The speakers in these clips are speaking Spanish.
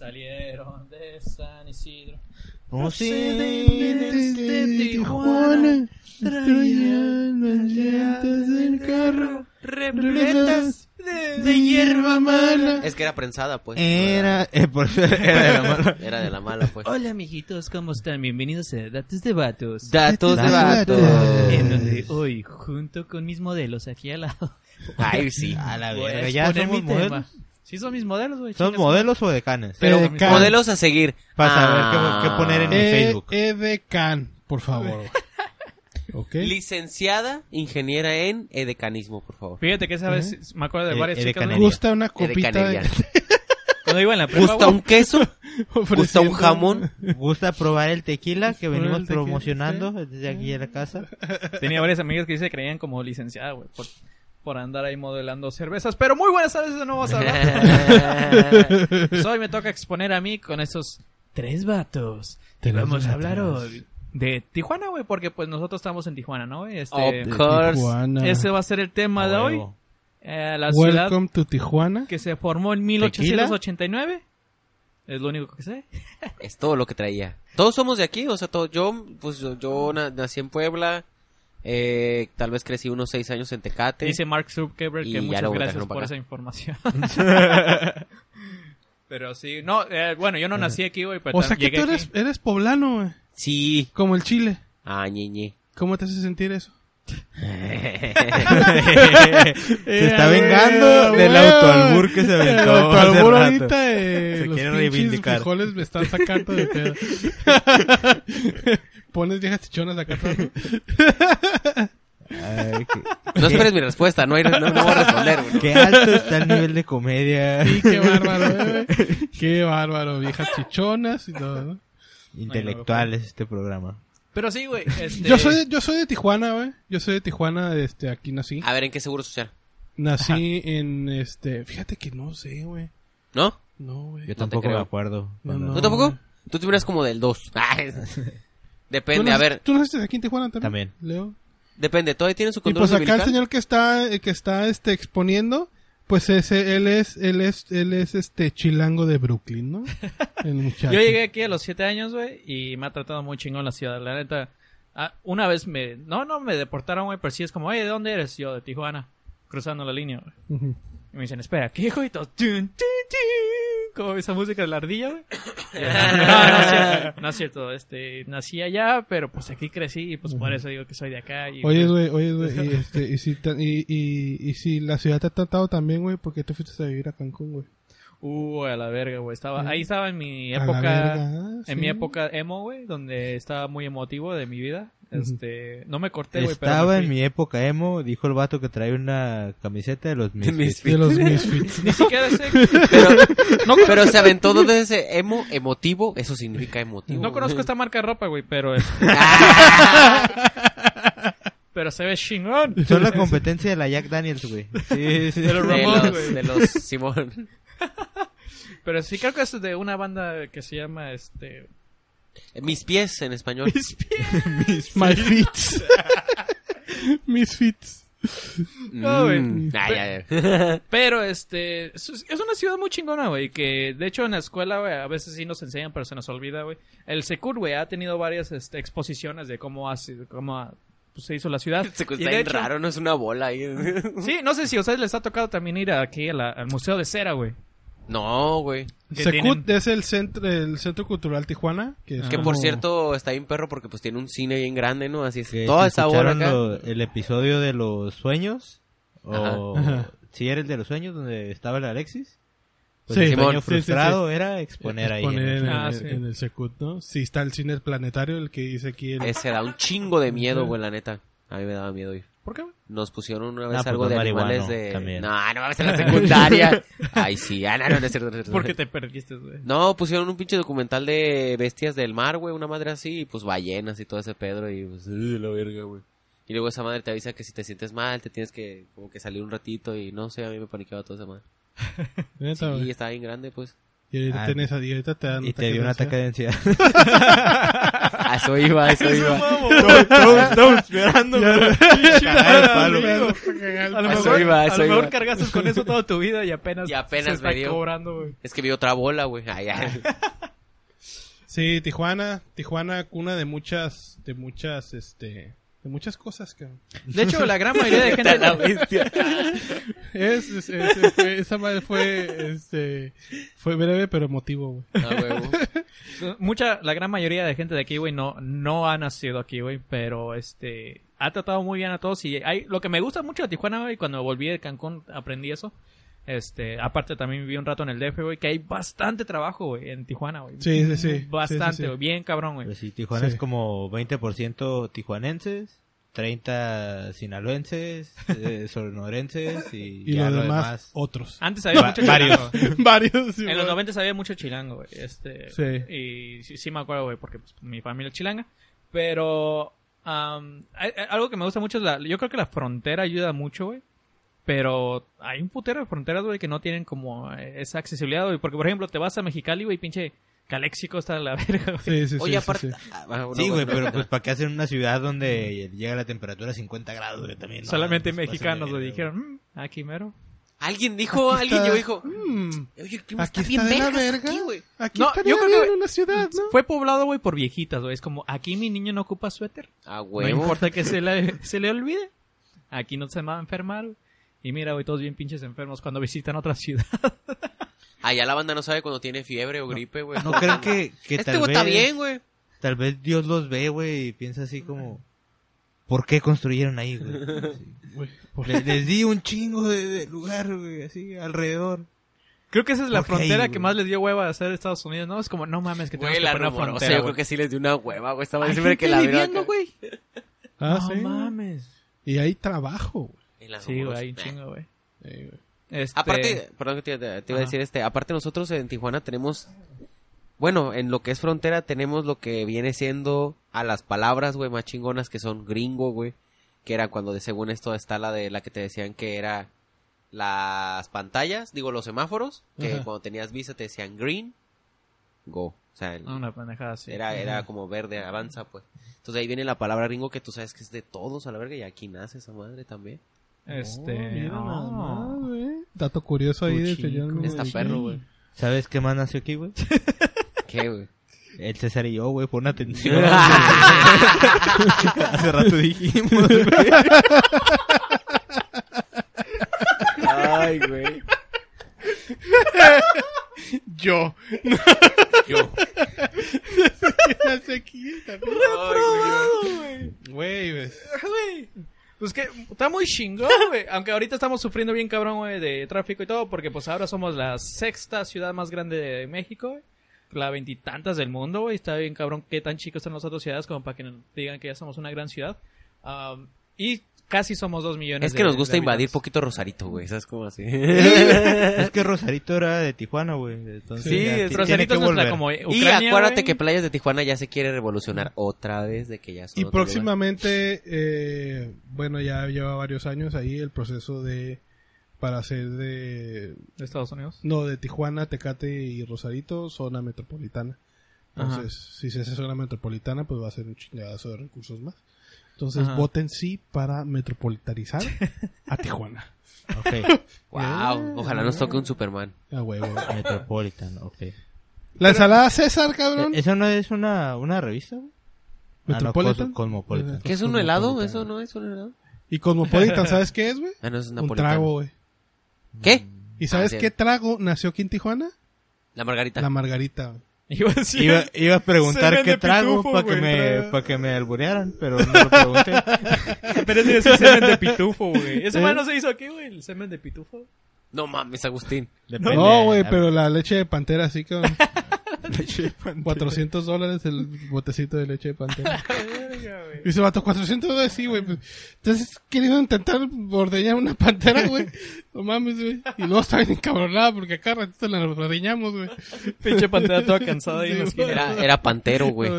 Salieron de San Isidro. Procedentes de Tijuana, traían las llantas del carro repletas de hierba mala. Es que era prensada, pues. Era, eh, por era de la mala. Era de la mala, pues. Hola, amiguitos, ¿cómo están? Bienvenidos a Datos de Vatos. Datos de Datos. vato. en donde hoy, junto con mis modelos aquí al lado, Ay, sí. A la voy a verga, ya somos modelos. Sí, son mis modelos, güey. ¿Son modelos o decanes? Pero Eh, Can. modelos a seguir. Para saber Ah. qué, qué poner en mi E, Facebook. Edecan, por favor. ¿Ok? Licenciada ingeniera en edecanismo, por favor. Fíjate que esa vez me acuerdo de Eh, varias chicas. Canarias. Gusta una copita de... Cuando iba en la prepa, ¿Gusta un queso? ¿Gusta un jamón? ¿Gusta probar el tequila que venimos tequila, promocionando desde aquí en la casa? tenía varias amigas que se creían como licenciada, güey, por, por andar ahí modelando cervezas. Pero muy buenas tardes, de nuevo vamos a hablar. Pues hoy me toca exponer a mí con esos tres vatos. Vamos a hablar hoy de Tijuana, güey, porque pues nosotros estamos en Tijuana, ¿no? güey? Este, Of course. Tijuana. ese va a ser el tema de hoy. Eh, la ciudad Welcome to Tijuana. que se formó en 1889. Es lo único que sé. Es todo lo que traía. Todos somos de aquí, o sea, todo, yo, pues yo, yo na- nací en Puebla, eh, tal vez crecí unos seis años en Tecate. Dice Mark Zuckerberg que muchas gracias por esa información. pero sí, no, eh, bueno, yo no nací aquí, güey, pero O sea que tú aquí. eres, eres poblano, güey. Sí. Como el Chile. Ah, ñeñe. ¿Cómo te hace sentir eso? Se está vengando del autoalbur que se aventó El autoalbur ahorita, eh, Se los quiere reivindicar. frijoles me están sacando de pedo. Pones viejas chichonas acá atrás, ¿no? Ay, No esperes mi respuesta, no, hay, no, no voy a responder, güey. qué alto está el nivel de comedia Sí, qué bárbaro, eh. Qué bárbaro, viejas chichonas y todo, ¿no? intelectual es este programa. Pero sí, güey. Este... Yo soy, yo soy de Tijuana, güey. Yo soy de Tijuana, este, aquí nací. A ver, ¿en qué seguro social? Nací en, este, fíjate que no sé, güey. ¿No? No, güey. Yo tampoco me creo. acuerdo. No, no. ¿Tú tampoco? güey. Tú te miras como del 2. ¿Tú Depende, a nac- ver, ¿Tú naciste aquí en Tijuana también? También. Leo. depende. ¿Todavía tienen su Y control pues acá el señor que está, eh, que está, este, exponiendo, pues ese, él es, él es, él es, este, chilango de Brooklyn, ¿no? El muchacho. Yo llegué aquí a los siete años, güey, y me ha tratado muy chingón la ciudad. La neta, ah, una vez me... No, no, me deportaron, güey, pero sí es como, oye, ¿de dónde eres? Yo, de Tijuana, cruzando la línea, güey. Ujú. Y me dicen, espera, ¿qué hijo? Y todo, tun, tun, tun, como esa música de la ardilla, güey. Yo, No, no, es cierto, no es cierto, este, nací allá, pero pues aquí crecí y pues por eso digo que soy de acá. Y, Oye, güey, oye, güey, y, este, y, si y, y, y si la ciudad te ha tratado también, güey, ¿por qué te fuiste a vivir a Cancún, güey? Uh, a la verga, güey. Estaba, ahí estaba en mi A la época, verga, ah, en sí. mi época emo, güey, donde estaba muy emotivo de mi vida. Este, no me corté, güey, Estaba en mi época emo, dijo el vato que trae una camiseta de los Misfits. De los Misfits. Ni siquiera sé, Pero, pero se aventó desde ese emo, emotivo, eso significa emotivo. no conozco esta marca de ropa, güey, pero pero se ve chingón. Son la competencia de la Jack Daniels, güey. Sí, sí. De los Ramones, güey. de los Simón. Pero sí creo que es de una banda que se llama, este... Mis pies en español. My Fits. Misfits. No, güey. Mm. Ay, ay, ay. Pero, este, es una ciudad muy chingona, güey, que de hecho en la escuela, güey, a veces sí nos enseñan, pero se nos olvida, güey. El Secur, güey, ha tenido varias este, exposiciones de cómo, ha sido- cómo ha- pues, se hizo la ciudad. Se Y de hecho- raro, no es una bola ahí. Sí, no sé si a ustedes les ha tocado también ir aquí a la- al Museo de Cera, güey. No, güey. Secut tienen- es el centro, el centro cultural Tijuana. Que, es Que como- por cierto está bien perro porque pues tiene un cine bien grande, ¿no? Así es. Que Toda si esa bola escucharon acá. lo- el episodio de los sueños, o Ajá. si era el de los sueños donde estaba el Alexis, pues Sí, el sueño. Sí, sí, frustrado era exponer ahí. Exponer en. Ah, el, sí. en el Secut, ¿no? Sí, está el cine planetario, el que dice aquí. El... Ese da un chingo de miedo, güey, la neta. A mí me daba miedo ir. ¿Por qué? Nos pusieron una vez pues, algo no de animales de... también. No, no mames, en la secundaria. Ay, sí. Ah, no, no, no es cierto. no es cierto. Porque te perdiste, güey. No, pusieron un pinche documental de bestias del mar, güey, una madre así, y pues ballenas y todo ese pedro, y pues, "Ugh, la verga, güey. Y luego esa madre te avisa que si te sientes mal, te tienes que, como que salir un ratito, y no sé, a mí me paniqueaba toda esa madre. Neta, Y estaba bien grande, pues. Y ahorita, Ah, tenés, y ahorita te dan Y te dio un ataque de ansiedad. A eso iba, a eso iba. Estamos esperando. A lo mejor, iba, a eso lo mejor iba. cargaste con eso toda tu vida y apenas, Y apenas se está me dio. cobrando, güey. Es que vi otra bola, güey. Sí, Tijuana, Tijuana cuna de muchas, de muchas, este, de muchas cosas, cabrón. De hecho, la gran mayoría de gente... La bestia. Es, es- es- fue- esa madre fue, este, fue breve pero emotivo, güey. Ah. Mucha, la gran mayoría de gente de aquí, güey, no, no ha nacido aquí, güey, pero este, ha tratado muy bien a todos y hay, lo que me gusta mucho de Tijuana, güey, cuando volví de Cancún aprendí eso. Este, aparte también viví un rato en el DF, güey, que hay bastante trabajo, güey, en Tijuana, güey. Sí, sí, sí. Bastante, Sí, sí, sí. güey, bien cabrón, güey. Pues sí, Tijuana Sí. es como 20% tijuanenses, 30 sinaloenses, eh, sonorenses y, Y ya lo lo demás, demás. otros. Antes había Va- mucho varios. chilango. Varios. sí, En los güey. 90 había mucho chilango, güey. Este, Sí. Y sí, sí me acuerdo, güey, porque pues, mi familia es chilanga. Pero hay- hay- algo que me gusta mucho es la... Yo creo que la frontera ayuda mucho, güey. Pero hay un putero de fronteras, güey, que no tienen como eh, esa accesibilidad, güey. Porque, por ejemplo, te vas a Mexicali, güey, pinche Caléxico está de la verga, güey. Sí, sí, sí. Oye, sí, aparte. sí. Ah, Sí, no, güey, no, pero no. pues para qué hacer una ciudad donde llega la temperatura a 50 grados, güey, también. no, Solamente pues, mexicanos, güey, de dijeron, "Mm, aquí mero. Alguien dijo, Aquí alguien está- llegó y dijo. Mm, Oye, el clima aquí está bien está de la verga. aquí, güey. Aquí No, yo creo bien que- una ciudad, ¿no? Fue poblado, güey, por viejitas, güey. Es como, aquí mi niño no ocupa suéter. Ah, No huevo. importa que se le, se le olvide. Aquí no se va a enfermar, güey. Y mira, güey, todos bien pinches enfermos cuando visitan otra ciudad. Allá la banda no sabe cuando tiene fiebre o gripe, güey. No creen que, que Este tal güey vez... está bien, güey. Tal vez Dios los ve, güey, y piensa así como... ¿Por qué construyeron ahí, güey? Sí. Por- Les, les di un chingo de, de lugar, güey, así, alrededor. Creo que esa es la ¿Por qué ahí, frontera que más les dio hueva a hacer Estados Unidos, ¿no? Es como, no mames, que tenemos Güey, que la poner una rumorosa. frontera, Yo creo que sí les dio una hueva, güey. Estaba siempre que la viviendo, güey. Ah, no sí. mames. Y hay trabajo, güey. Sí, güey, rumorosa. hay un chingo, güey. Eh, güey. Este... Aparte, perdón que te, te- te iba a decir este, aparte nosotros en Tijuana tenemos, bueno, en lo que es frontera tenemos lo que viene siendo a las palabras, güey, más chingonas que son gringo, güey, que era cuando de según esto está la de la que te decían que era las pantallas, digo los semáforos, que Ajá. cuando tenías visa te decían green, go, o sea, el- Una pendejada así. era, era como verde, avanza, pues. Entonces ahí viene la palabra gringo que tú sabes que es de todos a la verga y aquí nace esa madre también. Este... Oh, oh. más, güey. Dato curioso ahí del señor. Está perro, güey. ¿Sabes qué más nació aquí, güey? ¿Qué, güey? El César y yo, güey, pon atención. Hace rato dijimos, güey. Ay, güey. Yo. Yo. Nací aquí también. Güey, ves. Güey. Pues que está muy chingón, güey. Aunque ahorita estamos sufriendo bien cabrón, güey, de tráfico y todo, porque pues ahora somos la sexta ciudad más grande de México, güey. La veintitantas del mundo, güey. Está bien cabrón qué tan chicos están las otras ciudades como para que nos digan que ya somos una gran ciudad. Um, y casi somos dos millones Es que de- nos gusta invadir poquito Rosarito, güey. ¿Sabes cómo así? Es que Rosarito era de Tijuana, güey. Entonces Sí, ya Rosarito es nuestra como y Ucrania, acuérdate güey. que Playas de Tijuana ya se quiere revolucionar otra vez de que ya son Y próximamente, eh, bueno, ya lleva varios años ahí el proceso de para hacer de de Estados Unidos. no de Tijuana, Tecate y Rosarito zona metropolitana. Entonces, si se hace zona metropolitana, pues va a ser un chingadazo de recursos más. Entonces, Ajá. voten sí para metropolitarizar a Tijuana. Ok. Wow, ojalá nos toque un Superman. A huevo. Metropolitan, ok. La ensalada César, cabrón. ¿Eso no es una, una revista, güey? Ah, no, Metropolitan. Cos- Cosmopolitan. ¿Qué es un helado? ¿Eso no es un helado? Y Cosmopolitan, ¿sabes qué es, güey? Ah, no, es Un trago, güey. ¿Qué? ¿Y sabes Ah, sí. qué trago nació aquí en Tijuana? La margarita. La margarita. güey. Iba a decir- Iba, iba a preguntar qué trago para que, me, trago. pa' que me alburearan, pero no lo pregunté. Pero ese es el semen de pitufo, güey. Ese man no se hizo aquí, güey, el semen de pitufo. No mames, Agustín. Depende. No, güey, pero la leche de pantera sí, cabrón. leche de pantera. 400 dólares el botecito de leche de pantera. Verga, güey. Y dice, vato, 400 dólares, sí, güey. Entonces, querido intentar ordeñar una pantera, güey. No mames, güey. Y luego está bien encabronada porque acá ratito la ordeñamos, güey. Pinche pantera toda cansada ahí en la Sí, esquina. Era, era pantero, güey.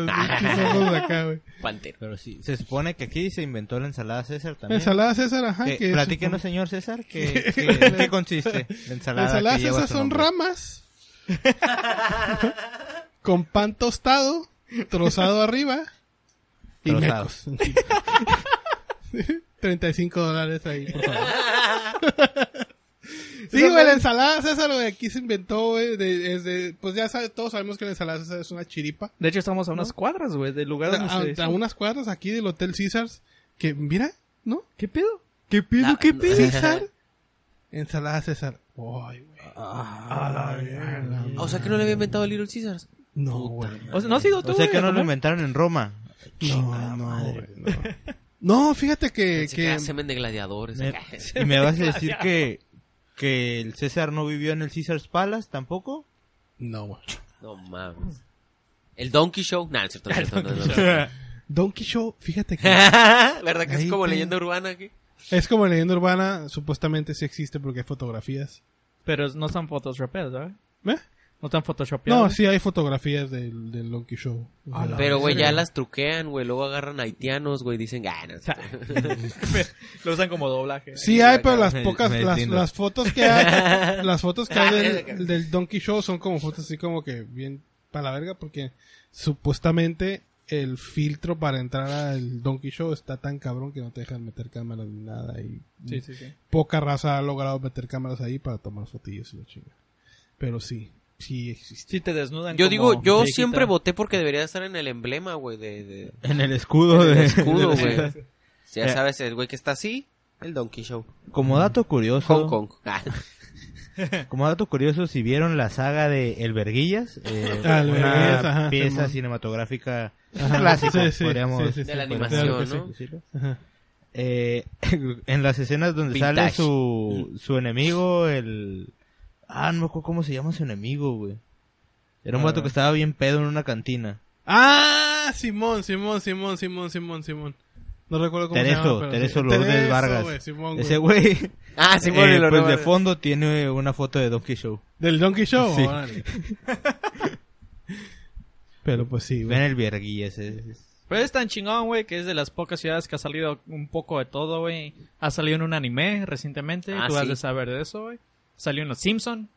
Pantero. Pero sí, se supone que aquí se inventó la ensalada César también. Ensalada César, ajá. Que- que platíquenos, supone- señor César, ¿qué, qué, ¿en qué consiste la La ensalada, ensalada que lleva César son ramas. con pan tostado, trozado arriba Y Trozados. mecos. 35 dólares ahí, por favor. Sí, güey, la ensalada César, güey, aquí se inventó, güey, de, es de- pues ya sabe, todos sabemos que la ensalada César es una chiripa. De hecho, estamos a unas cuadras, güey, del lugar donde se A, a unas cuadras aquí del Hotel Caesars, que, mira, ¿no? ¿Qué pedo? ¿Qué pido? La- ¿Qué pido, César? Ensalada César. Ay, güey. O sea que no le había inventado el Little Caesars. No, güey. O sea, ¿no has ido tú, O sea que no lo inventaron en Roma. No, no, no. No, fíjate que, Pensé que que semen de gladiadores. Me- y me vas a decir que, que el César no vivió en el Caesar's Palace tampoco. no. No mames. El Donkey Show. Nah, no es cierto, no es cierto, no, no, no. Donkey Show, fíjate que ¿Verdad que es como te- leyenda urbana aquí? es como leyenda urbana, supuestamente sí existe porque hay fotografías. Pero no están photoshopeadas, ¿verdad? ¿Eh? No están photoshopeadas. No, sí hay fotografías del, del Donkey Show. O sea, Pero, güey, ya las truquean, güey. Luego agarran haitianos, güey. Dicen, ah, no, Lo usan como doblaje. Sí hay, pero las pocas, me las, fotos que hay, las fotos que hay del, del Donkey Show son como fotos así como que bien para la verga porque supuestamente el filtro para entrar al Donkey Show está tan cabrón que no te dejan meter cámaras ni nada y Sí, sí, sí. poca raza ha logrado meter cámaras ahí para tomar fotillos y la chinga. Pero sí, sí existe. Sí te desnudan Yo como digo, yo viejita. siempre voté porque debería estar en el emblema, güey, de, de En el escudo el de... escudo, de- güey. Ya Eh. sabes, el güey que está así, el Donkey Show. Como dato curioso, Hong Kong. Ah, como dato curioso, si vieron la saga de El Verguillas, eh, Ah, El una ajá, pieza Simón. cinematográfica Ajá, clásica, sí, sí, podríamos sí, sí, sí. De la animación, ¿no? Eh, en las escenas donde sale Vintage. su, su enemigo, el... Ah, no me acuerdo cómo se llama su enemigo, güey. Era un Ah. vato que estaba bien pedo en una cantina. Ah, Simón, Simón, Simón, Simón, Simón, Simón. No recuerdo cómo Tereso, se llama. pero Tereso sí. Lourdes Tereso, Vargas. Simón, Ese güey. Ah, sí, eh, y pues de fondo tiene una foto de Donkey Show. Del Donkey Show. Sí. Pero pues sí, Ven güey. el Verguillas. es- es- Pero es tan chingón, güey, que es de las pocas ciudades que ha salido un poco de todo, güey. Ha salido en un anime recientemente, Ah, tú has sí. de saber de eso, güey. Salió en Los Simpson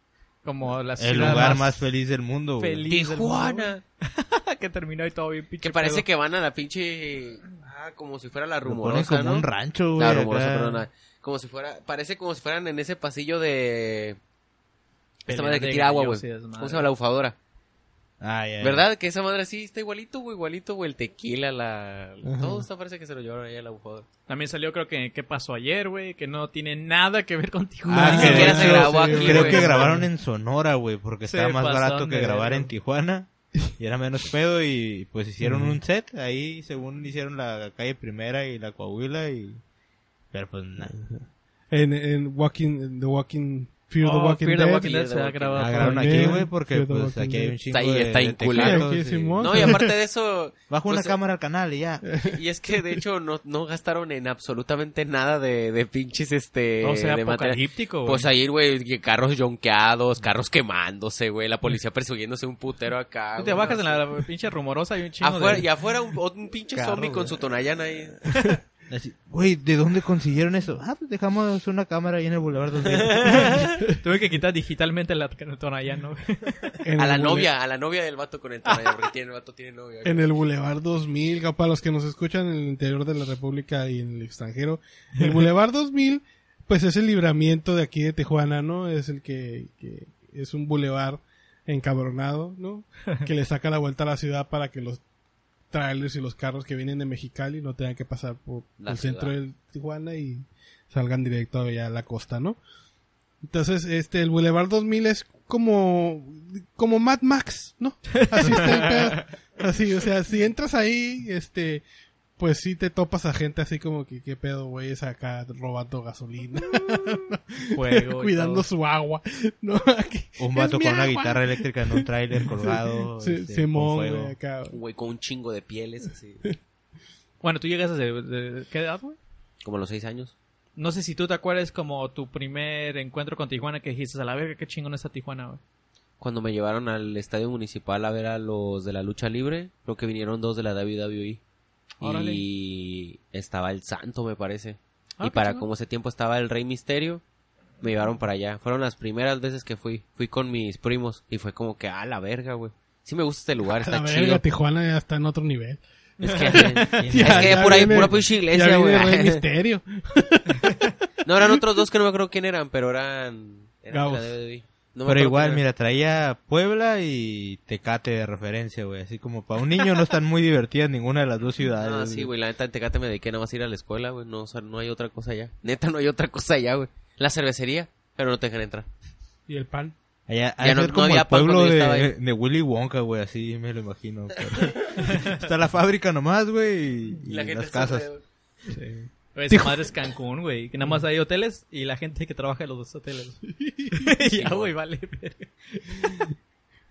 como la El ciudad lugar más feliz del mundo, güey. feliz del mundo, Tijuana. que terminó ahí todo bien pinche Que parece pedo. que van a la pinche... Ah, como si fuera la Lo ponen rumorosa, como ¿no? un rancho, güey. La rumorosa, acá. perdona. Como si fuera... Parece como si fueran en ese pasillo de... Esta madre que tira agua, güey. y. ¿Cómo se llama la bufadora? Ah. ¿Verdad? Que esa madre sí está igualito, güey, igualito, güey. El tequila, la... Ajá. Todo esto parece que se lo llevaron ahí a la bufadora. También salió creo que qué pasó ayer, güey, que no tiene nada que ver con Ah, Tijuana. Ni se grabó aquí, Creo que grabaron en Sonora, güey, porque Se estaba más barato que grabar en Tijuana. Y era menos pedo y pues hicieron un set. Ahí según hicieron la calle primera y la Coahuila y... Pero pues nada. En, en Walking, en The Walking, Fear the Oh, Walking Fear the Dead. Walking Dead se the ha grabado. Aquí, güey, porque the pues aquí hay un chingo Está ahí, de, está de teclados. No, y aparte de eso... Bajo una Pues, cámara al canal y ya. Y es que de hecho no, no gastaron en absolutamente nada de, de pinches este O sea, de material. apocalíptico, güey. Pues ahí, güey, carros yonqueados, carros quemándose, güey, la policía persiguiéndose un putero acá. Tú te bajas no en la pinche rumorosa y un chingo Afuera, de... y afuera un, un pinche Carro, zombie con su tonallana ahí. Así, Güey, ¿de dónde consiguieron eso? Ah, pues dejamos una cámara ahí en el Boulevard 2000. Tuve que quitar digitalmente la Tonayano, güey. En A la el novia, a la novia del vato con el tonallana, porque tiene, el vato tiene novia. En el Boulevard 2000, para los que nos escuchan en el interior de la República y en el extranjero, el Boulevard 2000, pues es el libramiento de aquí de Tijuana, ¿no? Es el que, que es un boulevard encabronado, ¿no? Que le saca la vuelta a la ciudad para que los trailers y los carros que vienen de Mexicali no tengan que pasar por La el centro de Tijuana y salgan directo allá a la costa, ¿no? Entonces, este, el Boulevard 2000 es como, como Mad Max, ¿no? Así está el pedo. Así, o sea, si entras ahí, este, pues sí te topas a gente así como que, qué pedo, güey, es acá robando gasolina, Fuego y cuidando todo. su agua, ¿no? Aquí, Un "Es vato con una agua". guitarra eléctrica en un tráiler colgado. Sí, este, Simón, con fuego. güey, acá. Un güey con un chingo de pieles, así. Bueno, tú llegas de, de- ¿qué edad, güey? Como a los seis años. No sé si tú te acuerdas como tu primer encuentro con Tijuana que dijiste, a la verga, qué chingón está Tijuana, güey. Cuando me llevaron al estadio municipal a ver a los de la lucha libre, creo que vinieron dos de la WWE. Órale. Y estaba el santo, me parece. Ah, y para como ese tiempo estaba el Rey Misterio, me llevaron para allá. Fueron las primeras veces que fui. Fui con mis primos y fue como que, ah, la verga, güey. Sí me gusta este lugar, A la está verga, chido. Tijuana ya está en otro nivel. Es que, es Ya, que ya pura, viene- pura pinche iglesia, güey. Rey Misterio. No, eran otros dos que no me acuerdo quién eran, pero eran... eran de Gabos. La. No Pero igual, mira, traía Puebla y Tecate de referencia, güey. Así como para un niño no están muy divertidas ninguna de las dos ciudades. eran. Ah, sí, güey, la neta en Tecate me dediqué nada más a ir a la escuela, güey. No, o sea, no hay otra cosa allá. Neta, no hay otra cosa allá, güey. La cervecería, pero no te dejan entrar. Y el pan. Allá, de no- no como había el pueblo de, ahí. de Willy Wonka, güey, así me lo imagino. pero- Está la fábrica nomás, güey, y, y las casas. Sí. Esa madre es Cancún, güey. Que nada más hay hoteles y la gente que trabaja en los dos hoteles. ya, güey, vale.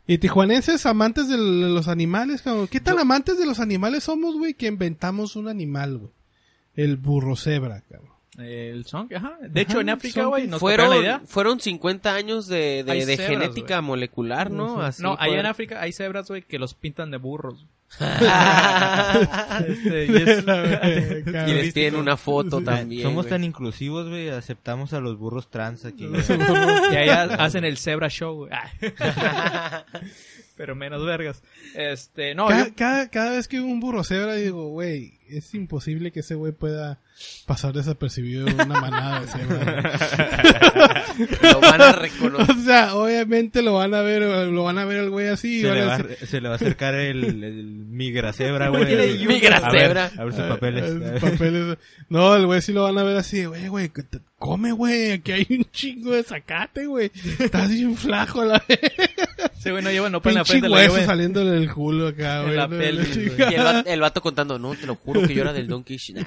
Y tijuanenses amantes de los animales, cabrón. ¿Qué tan amantes de los animales somos, güey, que inventamos un animal, güey? El burro cebra, cabrón. El song, ajá. De hecho, en África, güey, nos copiaron la idea. Fueron, fueron 50 años de, de, Hay de cebras, genética molecular, ¿no? Así no, allá en fueron. África hay cebras, güey, que los pintan de burros. Este, y es- y les piden una foto también. Somos güey. tan inclusivos, güey, aceptamos a los burros trans aquí. y allá hacen el zebra show, güey. Pero menos vergas. Este, no, cada, yo- cada, cada vez que un burro cebra digo, güey, es imposible que ese güey pueda pasar desapercibido en una manada de cebra. Lo van a reconocer. o sea, obviamente lo van a ver, lo van a ver al güey así. Se van le, a va, decir, se le va a acercar el, el migra cebra, Güey, güey. tiene migra A ver, cebra. A ver sus "Ah, papeles. papeles". No, el güey sí lo van a ver así, güey, güey, que te- come, güey, aquí hay un chingo de zacate, güey. Estás bien flaco a la vez. ese güey no lleva no en la frente, hueso saliéndole del culo acá, en güey. la no, pelvis. Y el vato, el vato contando, no, te lo juro que yo era del Donkey Sh- Nah.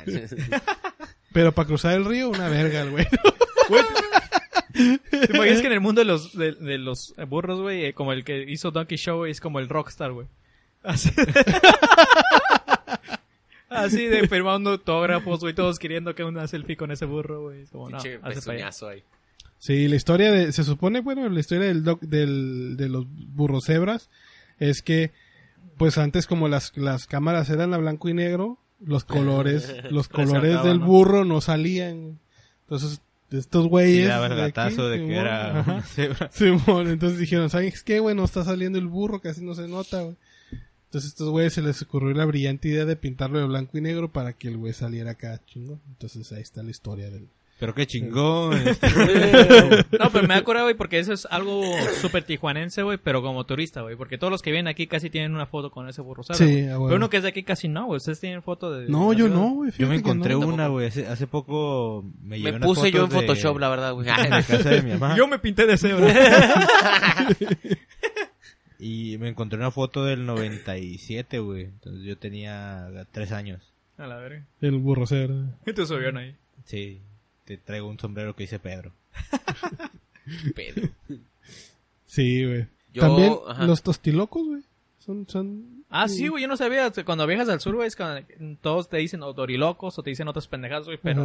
Pero para cruzar el río, una verga, güey. ¿Te imaginas que en el mundo de los, de, de los burros, güey, eh, como el que hizo Donkey Show, es como el rockstar, güey? Así, Así de firmando autógrafos, güey, todos queriendo que una selfie con ese burro, güey. Es como, no, pezuñazo ahí. Sí, la historia de, se supone, bueno, la historia del doc, del, de los burros cebras es que, pues antes como las, las cámaras eran a blanco y negro, los colores, los colores del ¿no? burro no salían. Entonces, estos Y güeyes. daba el de aquí, gatazo de que era una cebra. Simón, entonces dijeron, ¿sabes qué, güey? No está saliendo el burro, casi no se nota, güey. Entonces estos güeyes se les ocurrió la brillante idea de pintarlo de blanco y negro para que el güey saliera acá chingo. Entonces ahí está la historia del... Pero qué chingón. este. No, pero me acuerdo, güey, porque eso es algo súper tijuanense, güey, pero como turista, güey. Porque todos los que vienen aquí casi tienen una foto con ese burro, ¿sabes? Sí, güey? a huevo. Pero uno que es de aquí casi no, güey. Ustedes tienen foto de... No, yo no, güey. Yo me encontré no. una, güey. Hace, hace poco me llevé Me puse yo en de- Photoshop, la verdad, güey. de casa de mi mamá. Yo me pinté de cebra. Y me encontré una foto del 97, güey. Entonces yo tenía tres años. A la verga. El burro cebra. Y tu subieron ahí. Sí, te traigo un sombrero que dice Pedro. Pedo. Sí, güey. Yo- También ajá. los tostilocos, güey. Son, son... Ah, sí, güey, yo no sabía. Cuando viajas al sur, güey, es cuando todos te dicen o dorilocos o te dicen otras pendejadas, güey, pero...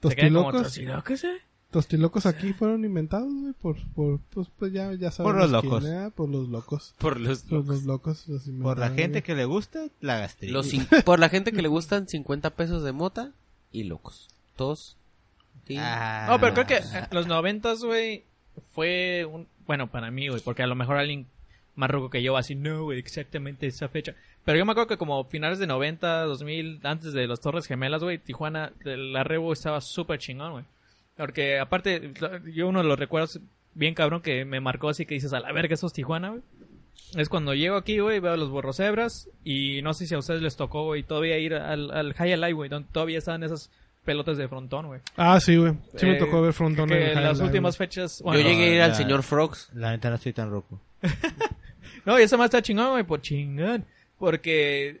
Ajá. se quedan como Tostilocos, tostilocos, eh? Tostilocos aquí fueron inventados, güey, por, por, pues, pues ya, ya sabemos los quién locos. era, por los locos. Por los, Por los locos. los Por la gente güey. que le gusta, la los cin- por la gente que le gustan 50 pesos de mota y locos. Todos. Sí. Ah. No, pero creo que eh, los noventas, güey, fue un... Bueno, para mí, güey, porque a lo mejor alguien más ruco que yo va así, no, güey, exactamente esa fecha. Pero yo me acuerdo que como finales de 90, 2000, antes de las Torres Gemelas, güey, Tijuana, el arrebo estaba súper chingón, güey. Porque aparte, yo uno de los recuerdos bien cabrón que me marcó así que dices, a la verga, eso es Tijuana, güey. Es cuando llego aquí, güey, veo los borrocebras y no sé si a ustedes les tocó, güey, todavía ir al, al High Alive, güey, donde todavía estaban esas pelotas de frontón, güey. Ah, sí, güey. Sí me Eh, tocó ver frontón que en las últimas fechas. Yo bueno, llegué a ir al señor Frogs. La neta no estoy tan roco. No, y esa más está chingón, güey, por chingón. Porque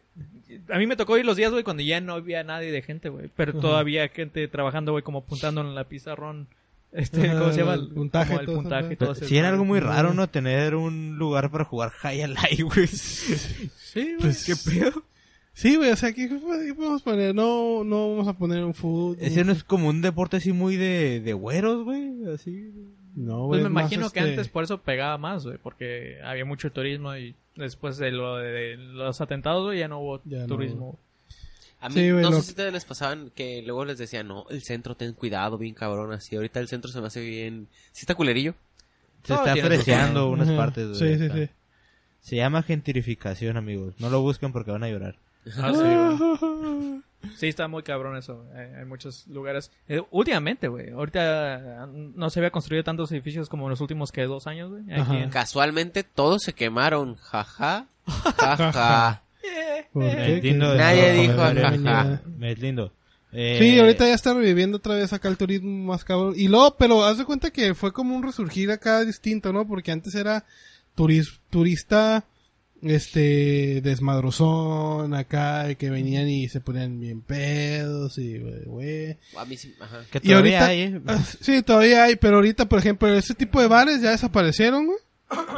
a mí me tocó ir los días, güey, cuando ya no había nadie de gente, güey. Pero todavía gente trabajando, güey, como apuntando en la pizarrón. Este, ¿cómo se llama? el puntaje, Como el todo eso, puntaje todo Sí, era algo muy raro, ¿no? Tener un lugar para jugar High Alive, güey. Sí, güey. Pues, ¿Qué pedo? Sí, güey, o sea, ¿qué, qué podemos poner? No, no vamos a poner un food. Ese no es como un deporte así muy de, de güeros, güey. Así. No, Pues güey. me es más, imagino que este, antes por eso pegaba más, güey. Porque había mucho turismo y después de, lo de los atentados, güey, ya no hubo Ya no, turismo. A mí, Sí, güey, no lo sé si ustedes les pasaban que luego les decían, no, el centro, ten cuidado, bien cabrón, así. Ahorita el centro se me hace bien... ¿Sí está culerillo? Se Todo está forma. unas ajá. partes, güey. Sí, sí, Está- sí. Se llama gentrificación, amigos. No lo busquen porque van a llorar. Ah, sí. Sí, está muy cabrón eso. Hay, hay muchos lugares. Eh, últimamente, güey. Ahorita ah, no se había construido tantos edificios como en los últimos que dos años, güey. En- Casualmente todos se quemaron. Jaja. Jaja. Lindo Que- Nadie dijo jaja. Es lindo. Eh, Sí, ahorita ya está reviviendo otra vez acá el turismo más cabrón. Y luego, pero haz de cuenta que fue como un resurgir acá distinto, ¿no? Porque antes era turis- turista, este, desmadrozón acá, que venían y se ponían bien pedos y, güey, güey. A mí sí, ajá. Que Y todavía ahorita, hay, eh. ah, sí, todavía hay, pero ahorita, por ejemplo, ese tipo de bares ya desaparecieron, güey.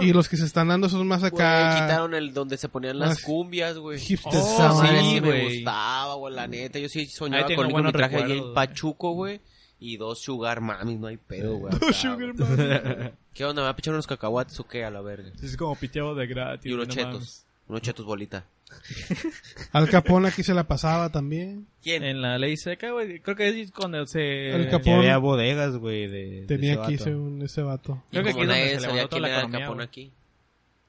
Y los que se están dando son más acá. quitaron el donde se ponían las Ah, cumbias, güey. Oh, sí, me gustaba, güey, la neta. Yo sí soñaba con mi traje allí recuerdos, en. Pachuco, güey. Y dos sugar mamis, no hay pedo, güey. Dos acá, sugar güey. ¿Qué onda? ¿Me va a pichar unos cacahuates o qué? A la verga. Es como piteado de gratis. Y unos no chetos. mames. Unos chetos bolita. Al Capón aquí se la pasaba también. ¿Quién? En la ley seca, güey. Creo que es cuando se... El Que Capón. había bodegas, güey, de, de Tenía ese aquí vato. según ese vato. Creo que aquí es donde nadie se sabía levantó la capón aquí.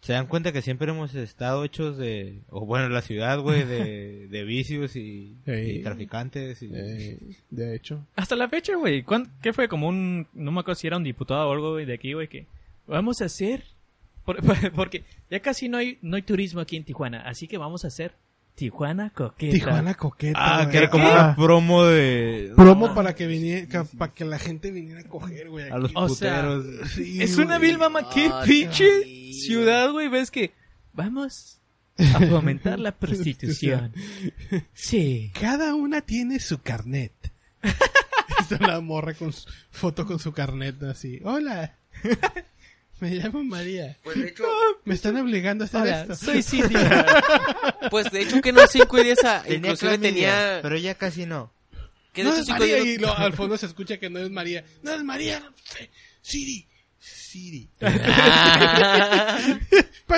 Se dan cuenta que siempre hemos estado hechos de, o bueno, en la ciudad, güey, de, de vicios y, traficantes. Y, de hecho. Hasta la fecha, güey. ¿cuán- ¿Qué fue? Como un... No me acuerdo si era un diputado o algo, güey, de aquí, güey, que... Vamos a hacer... por- porque ya casi no hay, no hay turismo aquí en Tijuana. Así que vamos a hacer Tijuana coqueta. Tijuana coqueta. Ah, güey. que era como ¿Qué? una promo de... promo para que viniera, para que la gente viniera a coger, güey. A los. O sea, puteros. Sí, Es una vil mamá. ¿Qué Ah, pinche ciudad, güey? ¿Ves que vamos a fomentar la prostitución? Sí. Cada una tiene su carnet. Está la morra con su foto con su carnet así. Hola. Me llamo María. Pues de hecho, Me están obligando a hacer Hola, esto. soy Cindy. pues de hecho que no 5 y 10 a- Tenía inclusive clamidia, tenía Pero ya casi no. que de no hecho es 5 y María 10 y lo- al fondo se escucha que no es María. No es María. Siri. Siri. Ay,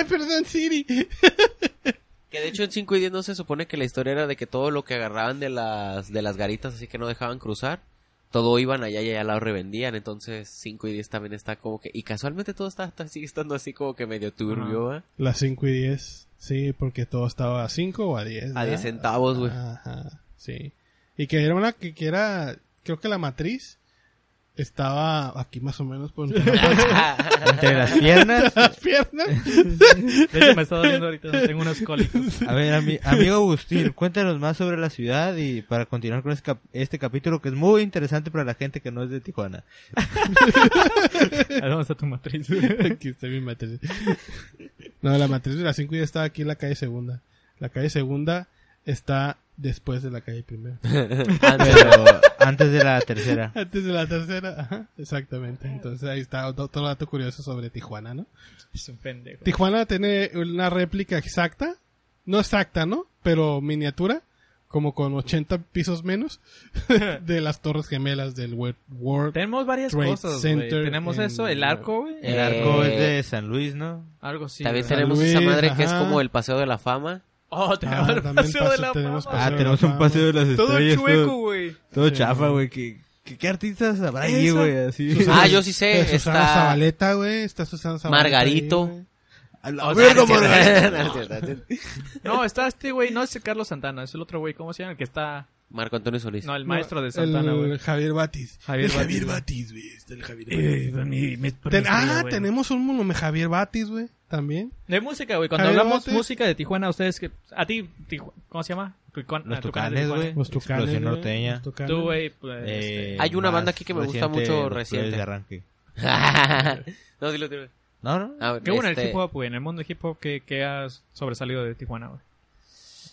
perdón, Siri. Que de hecho en 5 y 10 no se supone que la historia era de que todo lo que agarraban de las de las garitas así que no dejaban cruzar, todo iban allá y allá lo revendían, entonces 5 y 10 también está como que y casualmente todo está, está- sigue estando así como que medio turbio, ¿eh? Las 5 y 10. Sí, porque todo estaba a 5 o a 10. A ¿verdad? 10 centavos, güey. Ajá, sí. Y que era una que, que era, creo que la matriz estaba aquí más o menos por Entre las piernas. las piernas. De hecho, me está doliendo ahorita. Tengo unos cólicos. A ver, ami- amigo Agustín, cuéntanos más sobre la ciudad y para continuar con este, cap- este capítulo que es muy interesante para la gente que no es de Tijuana. Ahora vamos a tu matriz. aquí está mi matriz. No, la matriz de las 5 ya está aquí en la calle segunda. La calle segunda está después de la calle primera. Pero antes de la tercera. Antes de la tercera, ajá, exactamente. Entonces ahí está otro, dato curioso sobre Tijuana, ¿no? Es un pendejo. Tijuana tiene una réplica exacta, no exacta, ¿no? Pero miniatura, como con 80 pisos menos, de las torres gemelas del World World. Tenemos varias Trade cosas. Center Tenemos en- eso, el arco, güey. El Eh, arco es de San Luis, ¿no? Algo así. También tenemos Luis, esa madre que es ajá. como el paseo de la fama. Oh, tenemos Ah, el paseo de la tenemos fama. Ah, tenemos la un paseo de las Todo estrellas. chueco, todo, güey. todo Sí. chafa, güey. ¿Qué, qué, qué artistas habrá ahí, güey? Así. Ah, yo sí sé, Susana está Zabaleta, güey. Está Susana Zabaleta. Margarito. ahí, O sea, no está este güey, no es Carlos Santana, es el otro güey, ¿cómo se llama? El que está... Marco Antonio Solís. No, el maestro de Santana, güey. Javier Batis. Javier el Batis, Javier güey. Batis, güey. Está el Javier Eh, Batis. mi- mi- Ten- mi ah, tenemos un mono Javier Batis, güey. También. De música, güey. Cuando Javier hablamos Bates. música de Tijuana, ustedes que... A ti, Tiju- ¿cómo se llama? Los Tucanes de Tijuana. güey. Los tucanes. Explosión güey, norteña. los tucanes. Tú, güey, pues... Eh, Hay una más banda aquí que me gusta mucho Los reciente. De arranque. no, dilo, dilo. No, no. Ah, Qué bueno este, el hip hop, güey. En el mundo del hip hop que, que has sobresalido de Tijuana, güey.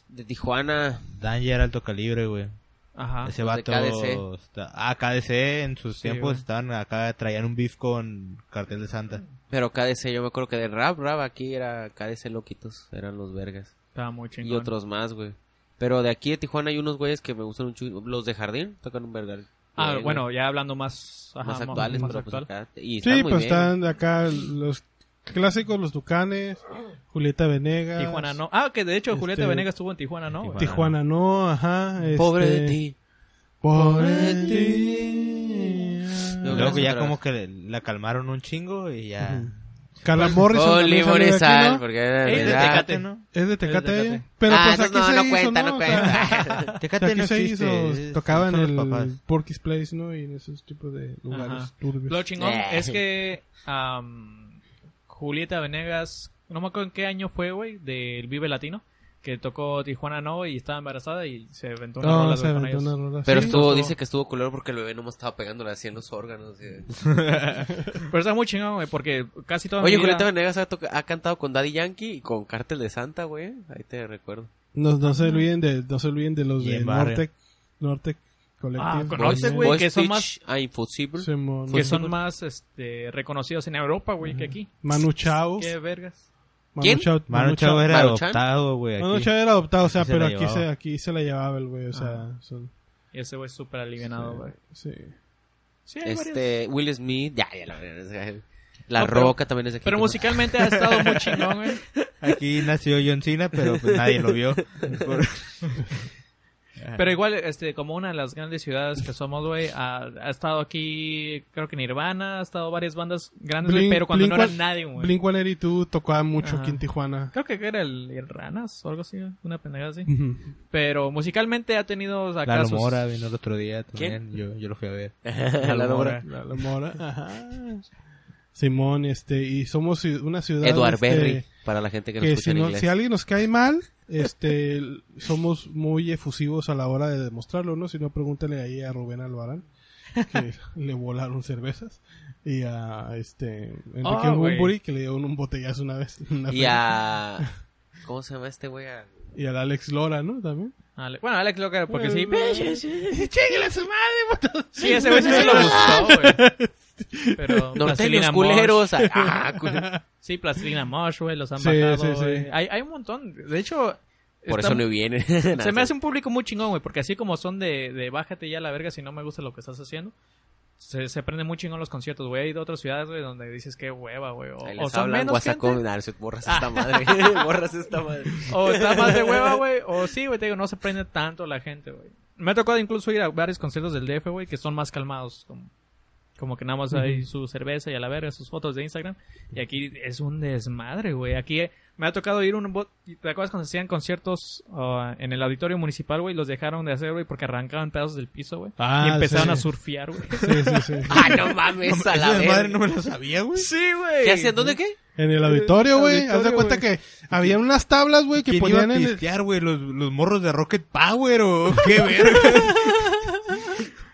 De Tijuana. Danger alto calibre, güey. Ajá. Ese los de vato. KDC. está- Ah, KDC en sus Sí, tiempos güey. estaban acá, traían un beef con Cartel de Santa. Pero KDC, yo me acuerdo que de rap, rap aquí era KDC loquitos. Eran los vergas. Estaba muy chingón. Y otros más, güey. Pero de aquí de Tijuana hay unos güeyes que me gustan un chingo. Los de Jardín tocan un vergal. Ah, Bien, bueno, güey. ya hablando más... ajá, más actuales, más pero pues acá. Y están Sí, muy pues bien, están acá los clásicos, los Tucanes, Julieta Venegas. Tijuana no. Ah, que de hecho Julieta Este- Venegas estuvo en Tijuana, ¿no? güey? Tijuana. Tijuana no, ajá. güey. este, Pobre de ti. Pobre de ti. Luego Luego ya como que la calmaron un chingo y ya. Carla Morrison salió y de aquí, sal, ¿no? porque era Ey, de. Tecate. ¿no? Es de Tecate, Es de Tecate. ella. Pero Ah, pues aquí no, se no hizo, cuenta, ¿no? cuenta. Tecate aquí no se existe, hizo, es- tocaba en el Porky's Place, ¿no? Y en esos tipos de lugares Ajá. turbios. Lo chingón Eh. es que Julieta Venegas, no me acuerdo en qué año fue, güey, del Vive Latino, que tocó Tijuana No y estaba embarazada y se aventó una No, rola se con aventó ellos. una rola. Pero Sí, estuvo, estuvo- dice que estuvo culero porque el bebé nomás estaba pegándole así en los órganos. y- Pero está muy chingón, güey, porque casi toda Oye, mi vida... Julieta Venegas ha, ha cantado con Daddy Yankee y con Cártel de Santa, güey. Ahí te recuerdo. No, no se olviden de, no se olviden de los de. Nortec, Nortec Collective. Ah, con Nortec, güey, que son más- a Impossible. Que son más este, reconocidos en Europa, güey, que aquí. Manu Chao. Qué vergas. Manu ¿Quién? Chao- Manu Chao era adoptado, güey. Manu. Chao era adoptado, o sea, pero aquí se, aquí se la llevaba el güey, o sea, son... Y ese güey es súper alivianado, güey. Sí. Sí, hay varios. Este, Will Smith, ya, ya la verdad. La No, pero- Roca también es de aquí. Pero musicalmente ha estado muy chingón, güey. Aquí nació John Cena, pero pues nadie lo vio. Por- Pero igual, este, como una de las grandes ciudades que somos, güey, ha, ha estado aquí, creo que Nirvana, ha estado varias bandas grandes, Blink- pero cuando no Blink- era nadie, güey. Blink 182 tocaba mucho Ajá. aquí en Tijuana. Creo que era el, el Ranas o algo así, una pendejada así. Pero musicalmente ha tenido acá Lalo sus- Mora vino el otro día también. Yo, yo lo fui a ver. La Lalo Mora. Mora. La, la Mora, ajá. Simón, este, y somos una ciudad... Edward este, Berry, para la gente que, lo que escucha si, en no- inglés. si alguien nos cae mal, este, somos muy efusivos a la hora de demostrarlo, ¿no? Si no, pregúntale ahí a Rubén Albarán, que le volaron cervezas, y a, este, Enrique. Bunbury, que le dio un botellazo una vez. una Y a... ¿Cómo se llama este güey? Y al Alex Lora, ¿no? También. Ale- Bueno, Alex Locker, porque sí. ¡Chéguele a su madre! Sí, ese güey sí se lo gustó, güey. Pero Norteños Plastilina culeros. Mosh. Ah, cul- Sí, Plastilina Mosh, güey, los han Sí, bajado, sí, sí. Hay, hay un montón. De hecho... Por está- eso no viene. Se me hace un público muy chingón, güey, porque así como son de, de bájate ya la verga si no me gusta lo que estás haciendo, se, se prende muy chingón los conciertos, güey. Hay de otras ciudades, güey, donde dices qué hueva, güey. O, o son hablan menos WhatsApp gente, Nah, borras esta madre. borras esta madre. o está más de hueva, güey. O sí, güey, te digo, no se prende tanto la gente, güey. Me ha tocado incluso ir a varios conciertos del DF, güey, que son más calmados, como, como que nada más hay su cerveza y a la verga, sus fotos de Instagram. Y aquí es un desmadre, güey. Aquí eh, me ha tocado ir un... bo- ¿Te acuerdas cuando se hacían conciertos ah, en el auditorio municipal, güey? Los dejaron de hacer, güey, porque arrancaban pedazos del piso, güey. Ah, y empezaron sí. a surfear, güey. Sí, sí, sí. Ah, no mames, a la madre no me lo sabía, güey. Sí, güey. ¿Qué hacían? ¿Dónde qué? En el auditorio, güey. Haz de cuenta que había unas tablas, güey, que ¿Quién iba a en el... güey? ¿Los, ¿Los morros de Rocket Power o qué verga?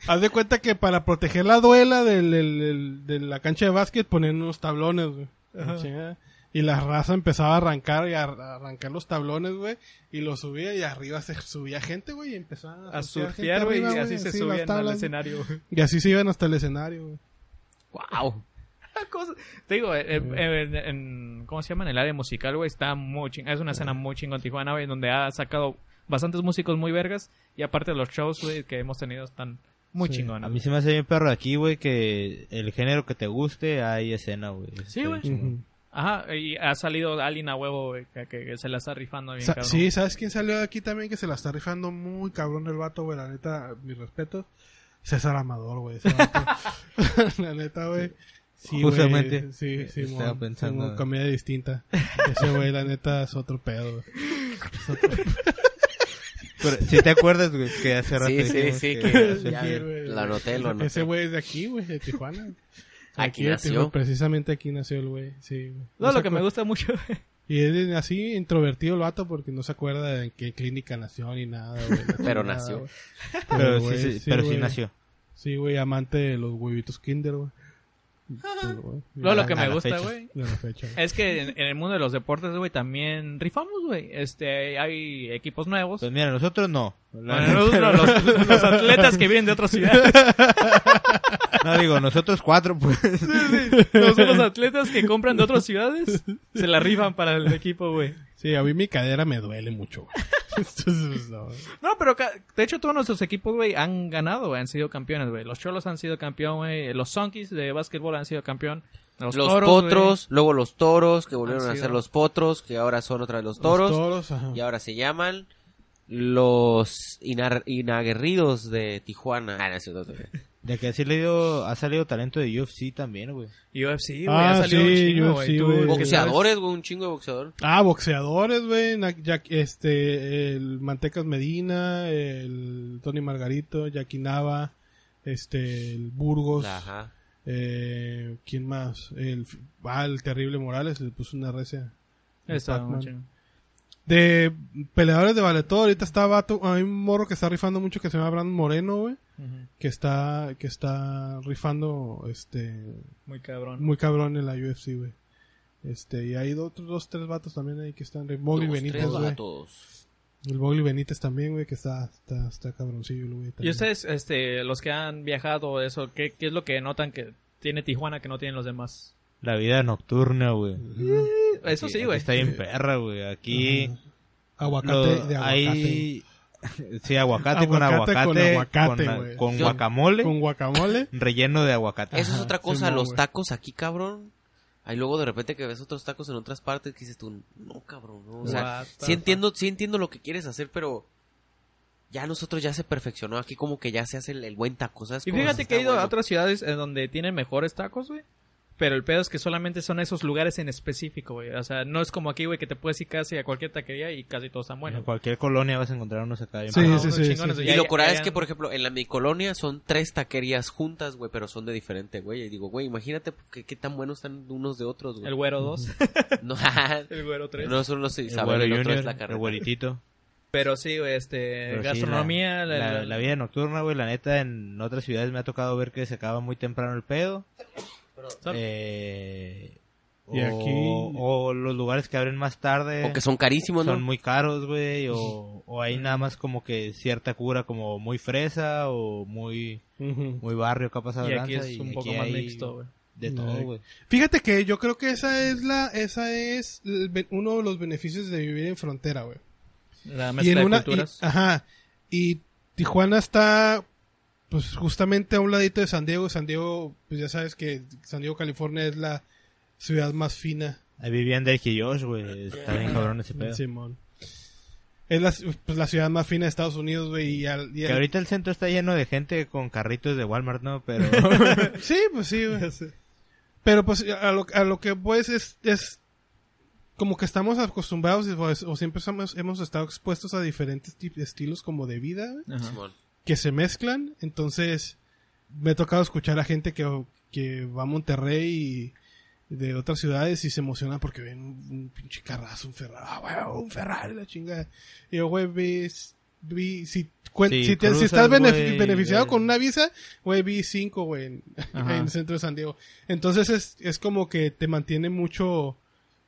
Haz de cuenta que para proteger la duela del, del- del- de la cancha de básquet ponían unos tablones, güey. Chingada. Y la raza empezaba a arrancar y a, a arrancar los tablones, güey. Y los subía y arriba se subía gente, güey. Y empezaban A surfear surfear, güey, y así se subían al escenario, güey. Y así se iban hasta el escenario, güey. Wow. Cosa- Te digo, en, en- en- ¿cómo se llama? En el área musical, güey, está muy ching- Es una escena muy chingón en Tijuana, güey, donde ha sacado bastantes músicos muy vergas. Y aparte los shows, güey, que hemos tenido están muy Sí. chingones. A mí se me hace bien perro aquí, güey, que el género que te guste, hay escena, güey. Sí, güey. chingón. Ajá, y ha salido alguien a huevo, güey, que, se la está rifando bien, Sa- cabrón. sí, ¿sabes quién salió de aquí también que se la está rifando muy cabrón el vato, güey? La neta, mi respeto. César Amador, güey. la neta, güey. Sí, güey, Justamente, Sí, sí, estaba mon, pensando. Simón, comedia distinta. Ese güey, la neta, es otro pedo, güey. Es otro- Pero si te acuerdas, güey, que hace rato Sí, sí, sí, que- que ya, Sí, güey. lo anoté, lo anoté. Ese güey es de aquí, güey, de Tijuana. Aquí nació. Tijuana, precisamente aquí nació el güey, sí. güey. No, No lo que me gusta mucho, Y es así introvertido el vato porque no se acuerda de en qué clínica nació ni nada, güey. Pero nació. güey. Pero, güey, sí, sí, pero sí nació. Sí, güey, amante de los huevitos Kinder, güey. No, lo que me gusta, güey, es que en, en el mundo de los deportes, güey, también rifamos, güey. Este, hay equipos nuevos. Pues mira, nosotros no. Bueno, nosotros, los, los atletas que vienen de otras ciudades. No, digo, nosotros cuatro, pues. Los otros atletas que compran de otras ciudades se la rifan para el equipo, güey. Sí, a mí mi cadera me duele mucho, güey. Entonces, no. No, pero de hecho todos nuestros equipos, güey, han ganado, han sido campeones, güey. Los Cholos han sido campeón, güey. Los Sonkis de básquetbol han sido campeón. Los, Los Toros, potros, luego los toros, que volvieron a ser los potros, que ahora son otra vez los toros, Los toros, ajá. y ahora se llaman los inaguerridos de Tijuana. Ah, no, De que ha salido, ha salido talento de UFC también, güey. UFC, güey, Ah, ha salido un chingo, UFC, Boxeadores, güey, un chingo de boxeador. Ah, boxeadores, güey. Este, el Mantecas Medina, el Tony Margarito, Jackie Nava, este, el Burgos. Ajá. Eh, ¿Quién más? El, ah, el Terrible Morales, le puso una recia. Está. De peleadores de Valetor, ahorita está vato, hay un morro que está rifando mucho que se llama Brandon Moreno, güey. Que está, que está rifando, este, Muy cabrón. muy cabrón en la UFC, güey. Este, y hay otros dos, tres vatos también ahí que están. Dos, Benítez, güey. El Mowgli Benítez también, güey, que está, está, está cabroncillo, güey. Y ustedes, este, los que han viajado, eso, ¿qué, qué es lo que notan que tiene Tijuana que no tienen los demás? La vida nocturna, güey. Eso Aquí- sí, güey. Está bien perra, güey. Aquí... Aguacate lo- de aguacate. hay- Sí, aguacate, con Aguacate con aguacate, con, guacamole. Con guacamole. Relleno de aguacate. Eso es otra cosa, los tacos aquí, cabrón. Ahí luego de repente que ves otros tacos en otras partes que dices tú, no, cabrón, no. O sea, What sí entiendo, sí entiendo lo que quieres hacer, pero ya nosotros ya se perfeccionó. Aquí como que ya se hace el, el buen taco, ¿sabes? Y fíjate que he ido a otras ciudades en donde tienen mejores tacos, güey. Pero el pedo es que solamente son esos lugares en específico, güey. O sea, no es como aquí, güey, que te puedes ir casi a cualquier taquería y casi todos están En buenos. cualquier colonia vas a encontrar unos acá. Sí, sí, sí. Y lo curada ya- es que, por ejemplo, en la mi colonia son tres taquerías juntas, güey, pero son de diferente, güey. Y digo, güey, imagínate qué, qué tan buenos están unos de otros, güey. El güero 2, No, el güero 3. no son los El Isabel, güero el otro junior, es la el carrera. güeritito. Pero sí, güey, este, Pero sí, gastronomía, la, la- la- la vida nocturna, güey, la neta, en otras ciudades me ha tocado ver que se acaba muy temprano el pedo. Eh, Y o, aquí- o los lugares que abren más tarde O que son carísimos, ¿no? son muy caros, güey, o, o hay nada más como que cierta cura como muy fresa o muy muy barrio que ha pasado y de aquí lanza, es y un poco más mixto, güey. De todo, güey. Fíjate que yo creo que esa es la, esa es el uno de los beneficios de vivir en frontera, güey. La Y mezcla en de una, culturas. y- ajá. Y Tijuana está, pues justamente a un ladito de San Diego. San Diego, pues ya sabes que San Diego, California es la ciudad más fina. Ahí vivían y Josh, güey. Está bien cabrón ese pedo. Simón. Es la, pues, la ciudad más fina de Estados Unidos, güey. Y, al- y Que ahorita el centro está lleno de gente con carritos de Walmart, ¿no? Pero Sí, pues sí, güey. Pero pues a lo, a lo que pues es, es como que estamos acostumbrados o, o siempre somos- hemos estado expuestos a diferentes estilos como de vida güey, Ajá. Que se mezclan. Entonces me ha tocado escuchar a gente que, que va a Monterrey y de otras ciudades y se emociona porque ven un, un pinche carrazo, un Ferrari, ah, un Ferrari, la chingada. Y yo, güey, ves, vi, si, cuen- Sí, si, te- si estás beneficiado ves. con una visa, güey, vi cinco, güey, en, en el centro de San Diego. Entonces es, es como que te mantiene mucho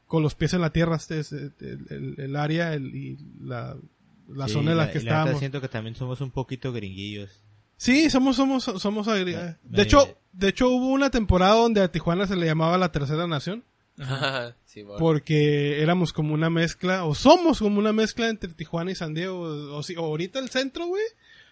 con los pies en la tierra, este es el, el- el área el- y la, la Sí, zona en la que estábamos. siento que también somos un poquito gringuillos. Sí, somos, somos, somos agri- Me- De me- hecho, de hecho hubo una temporada donde a Tijuana se le llamaba la tercera nación. Simón. Porque éramos como una mezcla, o somos como una mezcla entre Tijuana y San Diego. O, si- o ahorita el centro, güey,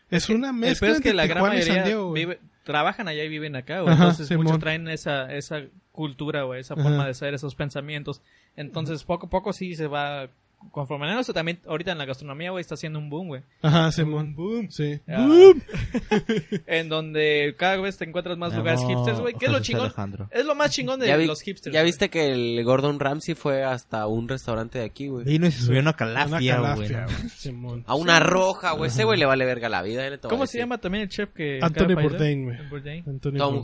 es una mezcla es entre que la gran y San mayoría Diego, güey. vive- trabajan allá y viven acá, güey. Entonces muchos traen esa, esa cultura, güey, esa Ajá. forma de ser, esos pensamientos. Entonces poco a poco sí se va conformando. Eso también ahorita en la gastronomía, güey, está haciendo un boom, güey. Ajá, Simón. Boom. Sí. Ah. Boom. En donde cada vez te encuentras más lugares Amo hipsters, güey. ¿Qué es lo chingón? Alejandro. Es lo más chingón de ¿Ya, vi- los hipsters. ya viste que el Gordon Ramsay fue hasta un restaurante de aquí, güey. Vino y se subió a una calafia, güey. calafia, güey. Simón. A una roja, güey. Ese güey le vale verga la vida. eh, le a ¿Cómo se llama también el chef que... Anthony Bourdain, güey. Tom Bourdain,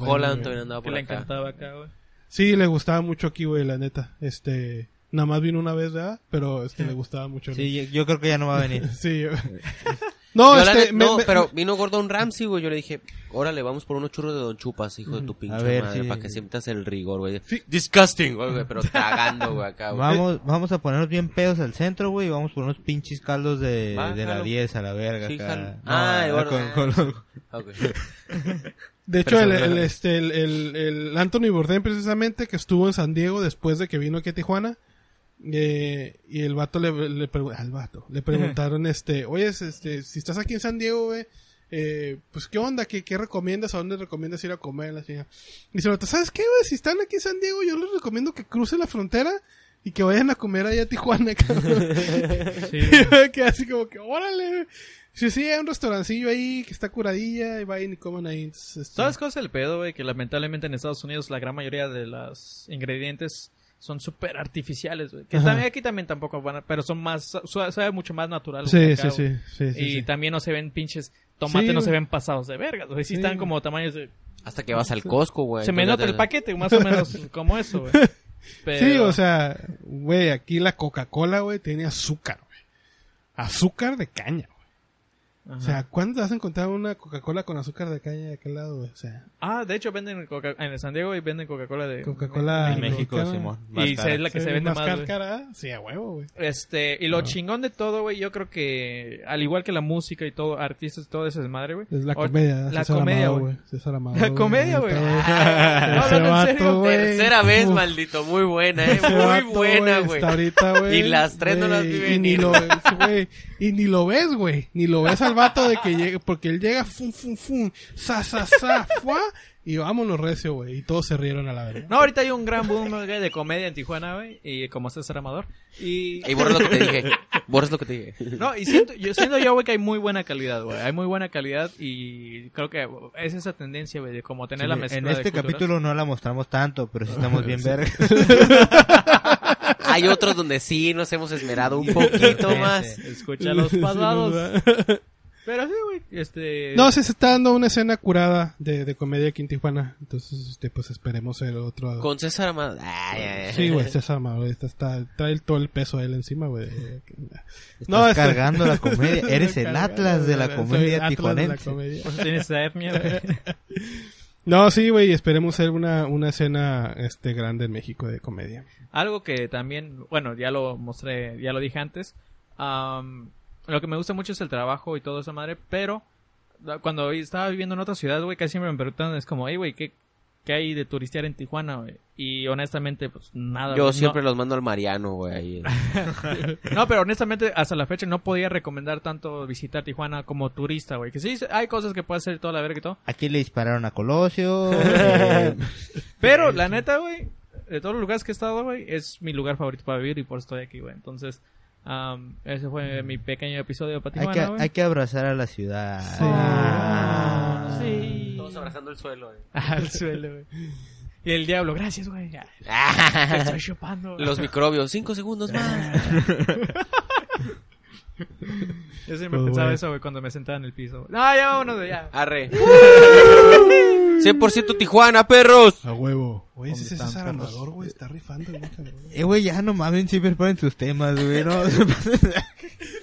Holland también andaba Que por le acá. encantaba acá, güey. Sí, le gustaba mucho aquí, güey, la neta. Este, nada más vino una vez, ¿verdad? Pero este le gustaba mucho. Sí, yo, yo creo que ya no va a venir. Sí. yo- no, Yo este, me- no, me- pero vino Gordon Ramsay, güey. Yo le dije, órale, vamos por unos churros de Don Chupas, hijo de tu pinche ver, madre, sí. para que sientas el rigor, güey. Sí. Disgusting, güey, pero tragando, güey, acá, güey. Vamos, vamos a ponernos bien pedos al centro, güey, y vamos por unos pinches caldos de, Va, de la jalo. 10 a la verga. Sí, acá. No, Ah, ah, gordo. con- con los- Ok. De hecho, el, el, este, el, el, el Anthony Bourdain, precisamente, que estuvo en San Diego después de que vino aquí a Tijuana, eh, y el vato le, le, al vato, le preguntaron, este, oye, este, si estás aquí en San Diego, güey, eh, pues, ¿qué onda? ¿Qué, ¿Qué recomiendas? ¿A dónde recomiendas ir a comer? La chingada? Y dice, ¿sabes qué, güey? Si están aquí en San Diego, yo les recomiendo que crucen la frontera y que vayan a comer allá a Tijuana, cabrón. Sí. que así como que, órale. Sí, sí, hay un restaurancillo ahí que está curadilla y vayan y coman ahí. Entonces, este, ¿Sabes cuál es el pedo, güey? Que lamentablemente en Estados Unidos la gran mayoría de los ingredientes son súper artificiales, güey. Que Ajá. también aquí también tampoco van a- pero son más, sabe mucho más natural. Sí, sí, sí, sí, sí, y sí. también no se ven pinches tomates, Sí, no se ven pasados de vergas, güey. Sí, Sí, están como tamaños de... Hasta que vas al Costco, güey. se me nota el te- paquete, más o menos como eso, güey. Pero- Sí, o sea, güey, aquí la Coca-Cola, güey, tiene azúcar, güey. Azúcar de caña. Ajá. O sea, ¿cuándo has encontrado una Coca-Cola con azúcar de caña de aquel lado, güey? O sea, Ah, de hecho venden Coca en San Diego y venden Coca-Cola de... Coca-Cola En México. Simón. Y cara. es la que Sí, se vende más más, cara, sí, a huevo, güey. Este, y lo chingón de todo, güey, yo creo que, al igual que la música y todo, artistas y todo ese desmadre, güey. Es la comedia, La César comedia, Amado, güey. César Amado, La comedia, güey. Vato, serio. güey. Tercera vez, Uf, maldito. Muy buena, eh. ese Muy vato, buena, güey. Hasta ahorita, güey. Y las tres no las vi y ni venir. lo ves, güey. Y ni lo ves, güey. Ni lo ves al vato de que llegue, porque él llega, fum, fum, fum, sa, sa, sa, fuá, y vámonos recio, güey. Y todos se rieron a la verga. No, ahorita hay un gran boom güey, de comedia en Tijuana, güey, y como César Amador. Y... Y borras lo que te dije. Borras lo que te dije. No, y siento yo, siento yo, güey, que hay muy buena calidad, güey. Hay muy buena calidad y creo que es esa tendencia, güey, de como tener la mezcla en de este culturas. capítulo no la mostramos tanto, pero sí estamos bien vergas. Hay otros donde sí nos hemos esmerado un poquito más. Escucha los pasados. Pero sí, güey, este... No, sí se está dando una escena curada de, de comedia aquí en Tijuana. Entonces, este, pues esperemos el otro. Con César Amado. Ay, ay, ay. Sí, güey, César Amado, está, está, trae todo el peso a él encima, güey. Estás No, este- cargando la comedia. Eres el Atlas de la comedia Atlas de la tijuanense. tienes. No, sí, güey, esperemos hacer una, una escena este grande en México de comedia. Algo que también, bueno, ya lo mostré, ya lo dije antes. am, lo que me gusta mucho es el trabajo y todo esa madre, pero da- cuando estaba viviendo en otra ciudad, güey, casi siempre me preguntan, es como, hey, güey, ¿qué, ¿qué hay de turistear en Tijuana, güey? Y honestamente, pues nada. Yo siempre no, los mando al Mariano, güey. ahí. no, pero honestamente, hasta la fecha no podía recomendar tanto visitar Tijuana como turista, güey. Que sí, hay cosas que puedes hacer toda la verga y todo. Aquí le dispararon a Colosio. eh, Pero la neta, güey, de todos los lugares que he estado, güey, es mi lugar favorito para vivir y por eso estoy aquí, güey. Entonces, am, ese fue mi pequeño episodio para hay, que, hay que abrazar a la ciudad. Sí. Ah. Sí. Todos abrazando el suelo, güey. Al suelo, güey. Y el diablo, gracias, güey. estoy chupando. Los microbios, cinco segundos más. Yo siempre Pues, pensaba güey. eso, güey, cuando me sentaba en el piso. No, ya vámonos de ya. Arre. 100% Tijuana, perros. A huevo. Güey, ese ¿Dónde es César? Amador, güey, está rifando. Eh, güey, ya no mamen, siempre ponen sus temas, güey. No,